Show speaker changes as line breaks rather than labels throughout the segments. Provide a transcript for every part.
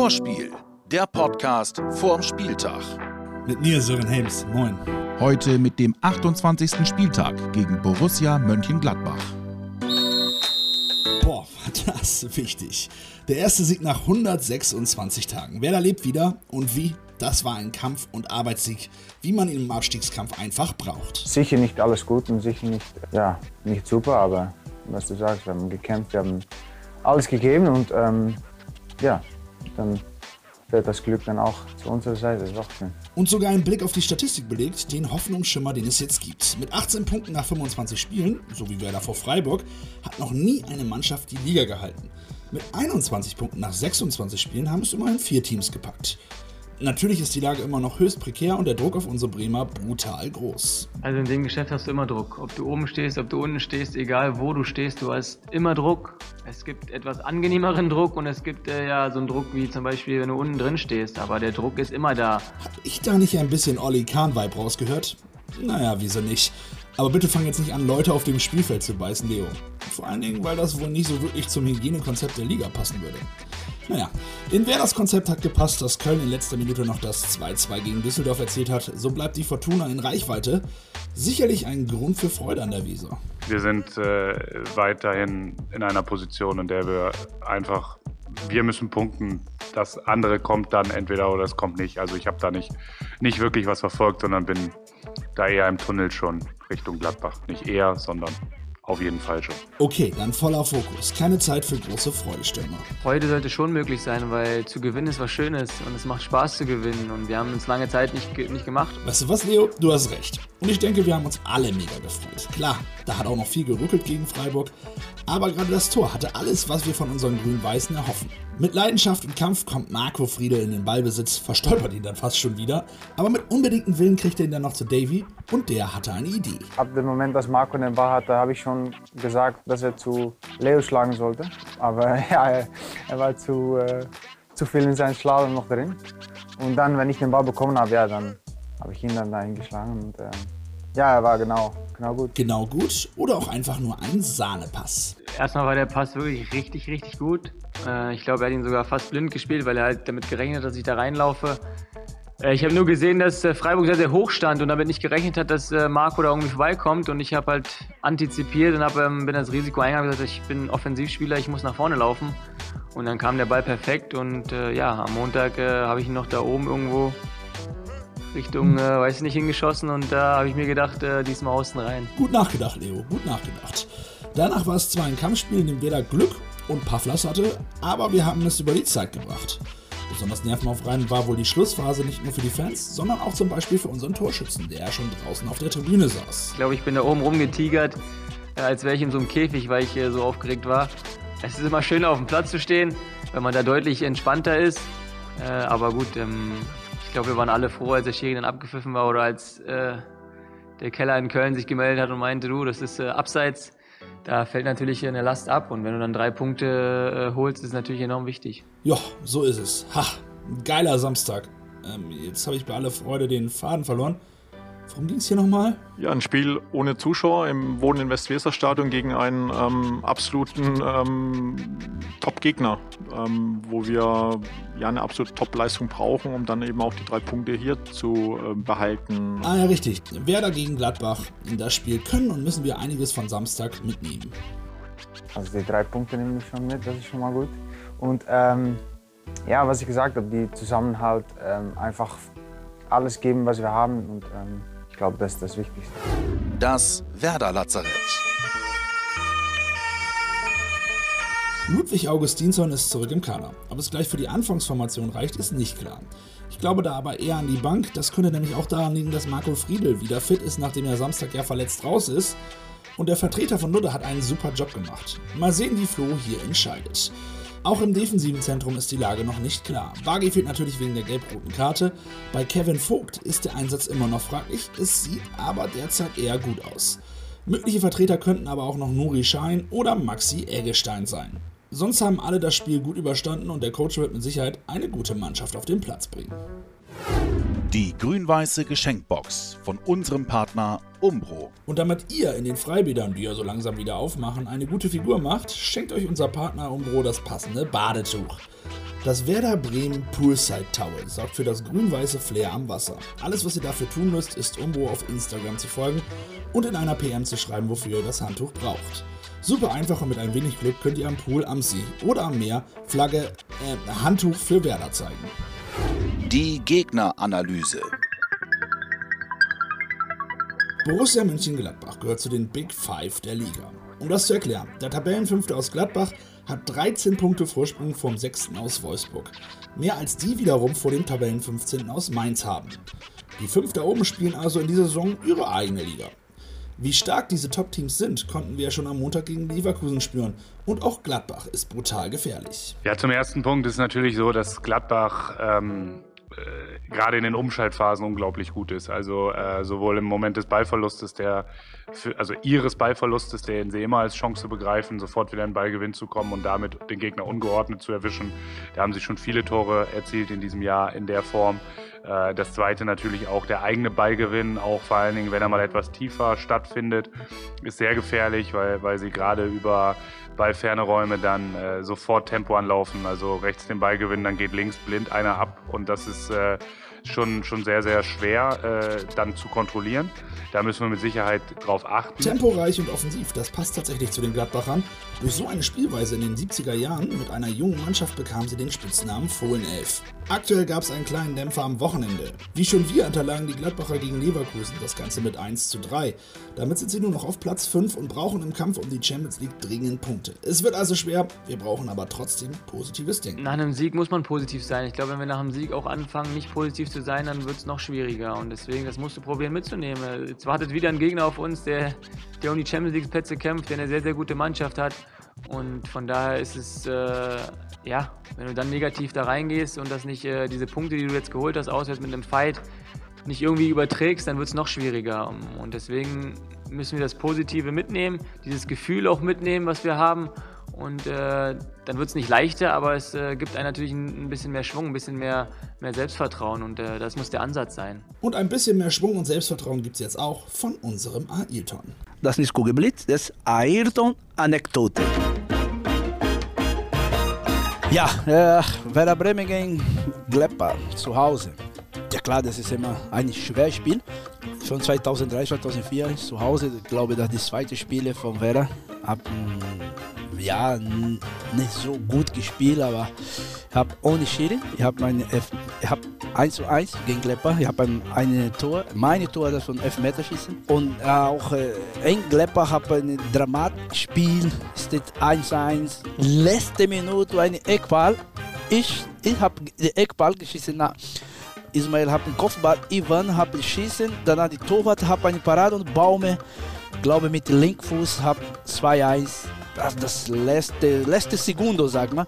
Vorspiel, der Podcast vorm Spieltag.
Mit mir Sören Helms. Moin.
Heute mit dem 28. Spieltag gegen Borussia Mönchengladbach.
Boah, war das wichtig. Der erste Sieg nach 126 Tagen. Wer da lebt wieder und wie? Das war ein Kampf- und Arbeitssieg, wie man ihn im Abstiegskampf einfach braucht.
Sicher nicht alles gut und sicher nicht, ja, nicht super, aber was du sagst, wir haben gekämpft, wir haben alles gegeben und ähm, ja, dann wird das Glück dann auch zu unserer Seite. Schön.
Und sogar ein Blick auf die Statistik belegt den Hoffnungsschimmer, den es jetzt gibt. Mit 18 Punkten nach 25 Spielen, so wie Werder vor Freiburg, hat noch nie eine Mannschaft die Liga gehalten. Mit 21 Punkten nach 26 Spielen haben es immerhin vier Teams gepackt. Natürlich ist die Lage immer noch höchst prekär und der Druck auf unsere Bremer brutal groß.
Also in dem Geschäft hast du immer Druck. Ob du oben stehst, ob du unten stehst, egal wo du stehst, du hast immer Druck. Es gibt etwas angenehmeren Druck und es gibt äh, ja so einen Druck wie zum Beispiel, wenn du unten drin stehst. Aber der Druck ist immer da.
Hab ich da nicht ein bisschen Olli Kahn-Vibe rausgehört? Naja, wieso nicht? Aber bitte fang jetzt nicht an, Leute auf dem Spielfeld zu beißen, Leo. Vor allen Dingen, weil das wohl nicht so wirklich zum Hygienekonzept der Liga passen würde. Naja, in wer das Konzept hat gepasst, dass Köln in letzter Minute noch das 2-2 gegen Düsseldorf erzielt hat, so bleibt die Fortuna in Reichweite. Sicherlich ein Grund für Freude an der Weser.
Wir sind äh, weiterhin in einer Position, in der wir einfach, wir müssen punkten. Das andere kommt dann entweder oder es kommt nicht. Also ich habe da nicht, nicht wirklich was verfolgt, sondern bin da eher im Tunnel schon Richtung Gladbach. Nicht eher, sondern auf jeden Fall schon.
Okay, dann voller Fokus. Keine Zeit für große Freudestürmer.
Freude sollte schon möglich sein, weil zu gewinnen ist was Schönes und es macht Spaß zu gewinnen und wir haben uns lange Zeit nicht, nicht gemacht.
Weißt du was, Leo? Du hast recht. Und ich denke, wir haben uns alle mega gefreut. Klar, da hat auch noch viel gerückelt gegen Freiburg, aber gerade das Tor hatte alles, was wir von unseren Grün-Weißen erhoffen. Mit Leidenschaft und Kampf kommt Marco Friedel in den Ballbesitz, verstolpert ihn dann fast schon wieder, aber mit unbedingtem Willen kriegt er ihn dann noch zu Davy und der hatte eine Idee.
Ab dem Moment, dass Marco den Ball hatte, habe ich schon gesagt, dass er zu Leo schlagen sollte. Aber ja, er war zu, äh, zu viel in seinem Slalom noch drin. Und dann, wenn ich den Ball bekommen habe, ja, dann habe ich ihn dann dahin geschlagen. Und, äh, ja, er war genau, genau gut.
Genau gut oder auch einfach nur ein Sahnepass.
Erstmal war der Pass wirklich richtig, richtig gut. Äh, ich glaube, er hat ihn sogar fast blind gespielt, weil er halt damit gerechnet hat, dass ich da reinlaufe. Äh, ich habe nur gesehen, dass äh, Freiburg sehr, sehr hoch stand und damit nicht gerechnet hat, dass Marco da irgendwie vorbeikommt. Und ich habe halt antizipiert und hab, ähm, bin das Risiko eingegangen und gesagt, ich bin Offensivspieler, ich muss nach vorne laufen. Und dann kam der Ball perfekt und ja, am Montag habe ich ihn noch da oben irgendwo Richtung, äh, weiß ich nicht, hingeschossen und da habe ich mir gedacht, äh, diesmal außen rein.
Gut nachgedacht, Leo, gut nachgedacht. Danach war es zwar ein Kampfspiel, in dem Werder Glück und Pafflas hatte, aber wir haben es über die Zeit gebracht. Besonders nervenaufreibend war wohl die Schlussphase nicht nur für die Fans, sondern auch zum Beispiel für unseren Torschützen, der schon draußen auf der Tribüne saß.
Ich glaube, ich bin da oben rumgetigert, äh, als wäre ich in so einem Käfig, weil ich äh, so aufgeregt war. Es ist immer schöner auf dem Platz zu stehen, wenn man da deutlich entspannter ist. Äh, aber gut, ähm, ich glaube, wir waren alle froh, als der Schiri dann abgepfiffen war oder als äh, der Keller in Köln sich gemeldet hat und meinte, du, das ist äh, abseits. Da fällt natürlich eine Last ab und wenn du dann drei Punkte äh, holst, ist es natürlich enorm wichtig.
Ja, so ist es. Ha, geiler Samstag. Ähm, jetzt habe ich bei aller Freude den Faden verloren. Worum ging es hier nochmal?
Ja, ein Spiel ohne Zuschauer im Wohnen in Westweser-Stadion gegen einen ähm, absoluten ähm, Top-Gegner, ähm, wo wir ja eine absolute Top-Leistung brauchen, um dann eben auch die drei Punkte hier zu äh, behalten.
Ah ja, richtig. Werder gegen Gladbach. In das Spiel können und müssen wir einiges von Samstag mitnehmen.
Also die drei Punkte nehme ich schon mit, das ist schon mal gut. Und ähm, ja, was ich gesagt habe, die Zusammenhalt, ähm, einfach alles geben, was wir haben und ähm, glaube, das ist das Wichtigste.
Das Werder Lazarett.
Ludwig Augustinsson ist zurück im Kader. Ob es gleich für die Anfangsformation reicht, ist nicht klar. Ich glaube da aber eher an die Bank. Das könnte nämlich auch daran liegen, dass Marco Friedel wieder fit ist, nachdem er Samstag ja verletzt raus ist. Und der Vertreter von Ludde hat einen super Job gemacht. Mal sehen, wie Flo hier entscheidet. Auch im defensiven Zentrum ist die Lage noch nicht klar. Bagi fehlt natürlich wegen der gelb-roten Karte. Bei Kevin Vogt ist der Einsatz immer noch fraglich. Es sieht aber derzeit eher gut aus. Mögliche Vertreter könnten aber auch noch Nuri Schein oder Maxi Eggestein sein. Sonst haben alle das Spiel gut überstanden und der Coach wird mit Sicherheit eine gute Mannschaft auf den Platz bringen.
Die grün-weiße Geschenkbox von unserem Partner Umbro.
Und damit ihr in den Freibädern, die ja so langsam wieder aufmachen, eine gute Figur macht, schenkt euch unser Partner Umbro das passende Badetuch. Das Werder Bremen Poolside Towel sorgt für das grün-weiße Flair am Wasser. Alles, was ihr dafür tun müsst, ist Umbo auf Instagram zu folgen und in einer PM zu schreiben, wofür ihr das Handtuch braucht. Super einfach und mit ein wenig Glück könnt ihr am Pool, am See oder am Meer Flagge, äh, Handtuch für Werder zeigen.
Die Gegneranalyse.
Borussia Mönchengladbach gehört zu den Big Five der Liga. Um das zu erklären, der Tabellenfünfte aus Gladbach hat 13 Punkte Vorsprung vom 6. aus Wolfsburg. Mehr als die wiederum vor dem Tabellen 15. aus Mainz haben. Die fünf da oben spielen also in dieser Saison ihre eigene Liga. Wie stark diese Top-Teams sind, konnten wir ja schon am Montag gegen Leverkusen spüren. Und auch Gladbach ist brutal gefährlich.
Ja, zum ersten Punkt ist natürlich so, dass Gladbach ähm, äh, gerade in den Umschaltphasen unglaublich gut ist. Also äh, sowohl im Moment des Ballverlustes, der für, also ihres Ballverlustes, den sie immer als Chance begreifen, sofort wieder in Ballgewinn zu kommen und damit den Gegner ungeordnet zu erwischen. Da haben sie schon viele Tore erzielt in diesem Jahr in der Form. Äh, das zweite natürlich auch der eigene Ballgewinn, auch vor allen Dingen, wenn er mal etwas tiefer stattfindet, ist sehr gefährlich, weil, weil sie gerade über ballferne Räume dann äh, sofort Tempo anlaufen. Also rechts den Ball gewinnen, dann geht links blind einer ab und das ist äh, schon, schon sehr, sehr schwer äh, dann zu kontrollieren. Da müssen wir mit Sicherheit drauf achten.
Temporeich und offensiv, das passt tatsächlich zu den Gladbachern. Durch so eine Spielweise in den 70er Jahren mit einer jungen Mannschaft bekam sie den Spitznamen Fohlenelf. Aktuell gab es einen kleinen Dämpfer am Wochenende. Wie schon wir unterlagen die Gladbacher gegen Leverkusen, das Ganze mit 1 zu 3. Damit sind sie nur noch auf Platz 5 und brauchen im Kampf um die Champions League dringend Punkte. Es wird also schwer, wir brauchen aber trotzdem positives Denken.
Nach einem Sieg muss man positiv sein. Ich glaube, wenn wir nach einem Sieg auch anfangen, nicht positiv zu sein, dann wird es noch schwieriger. Und deswegen, das musst du probieren mitzunehmen. Jetzt wartet wieder ein Gegner auf uns, der, der um die Champions League Plätze kämpft, der eine sehr, sehr gute Mannschaft hat. Und von daher ist es, äh, ja, wenn du dann negativ da reingehst und das nicht, äh, diese Punkte, die du jetzt geholt hast, auswärts mit einem Fight, nicht irgendwie überträgst, dann wird es noch schwieriger. Und deswegen müssen wir das Positive mitnehmen, dieses Gefühl auch mitnehmen, was wir haben. Und äh, dann wird es nicht leichter, aber es äh, gibt einem natürlich ein, ein, bisschen mehr Schwung, ein bisschen mehr, mehr Selbstvertrauen und äh, das muss der Ansatz sein.
Und ein bisschen mehr Schwung und Selbstvertrauen gibt es jetzt auch von unserem Ayrton.
Das ist Kugelblitz, das ist Ayrton-Anekdote. Ja, äh, Werder Bremen gegen Glepper zu Hause. Ja klar, das ist immer ein schweres Spiel. Von 2003, 2004 zu Hause, ich glaube, das ist das zweite Spiel von Werder. Hab, ja, nicht so gut gespielt, aber ich habe ohne Schiri, ich habe meine, ich habe 1 zu 1 gegen Glepper, ich habe ein Tor, meine Tor das von Elfmeterschießen und auch äh, in Glepper habe ein Dramatspiel, steht 1 zu 1, letzte Minute eine Eckball, ich, ich habe den Eckball geschissen nach Ismail hat einen Kopfball, Ivan hat schießen, danach die Torwart hat eine Parade und Baume, glaube mit dem Linkfuß hat 2-1 das, das letzte, letzte Segundo, sag mal.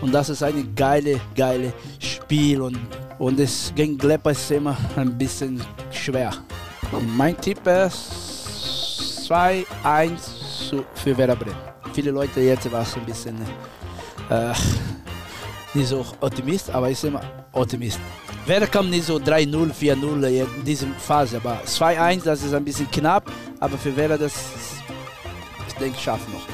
Und das ist ein geile, geile Spiel und, und es gegen Glepper ist immer ein bisschen schwer. Und mein Tipp ist 2-1 für Werder Bremen. Viele Leute jetzt war es ein bisschen äh, nicht so Optimist, aber ich bin immer Optimist. Werder kam nicht so 3-0, 4-0 in dieser Phase, aber 2-1, das ist ein bisschen knapp, aber für Werder das ich denke, schaffen noch.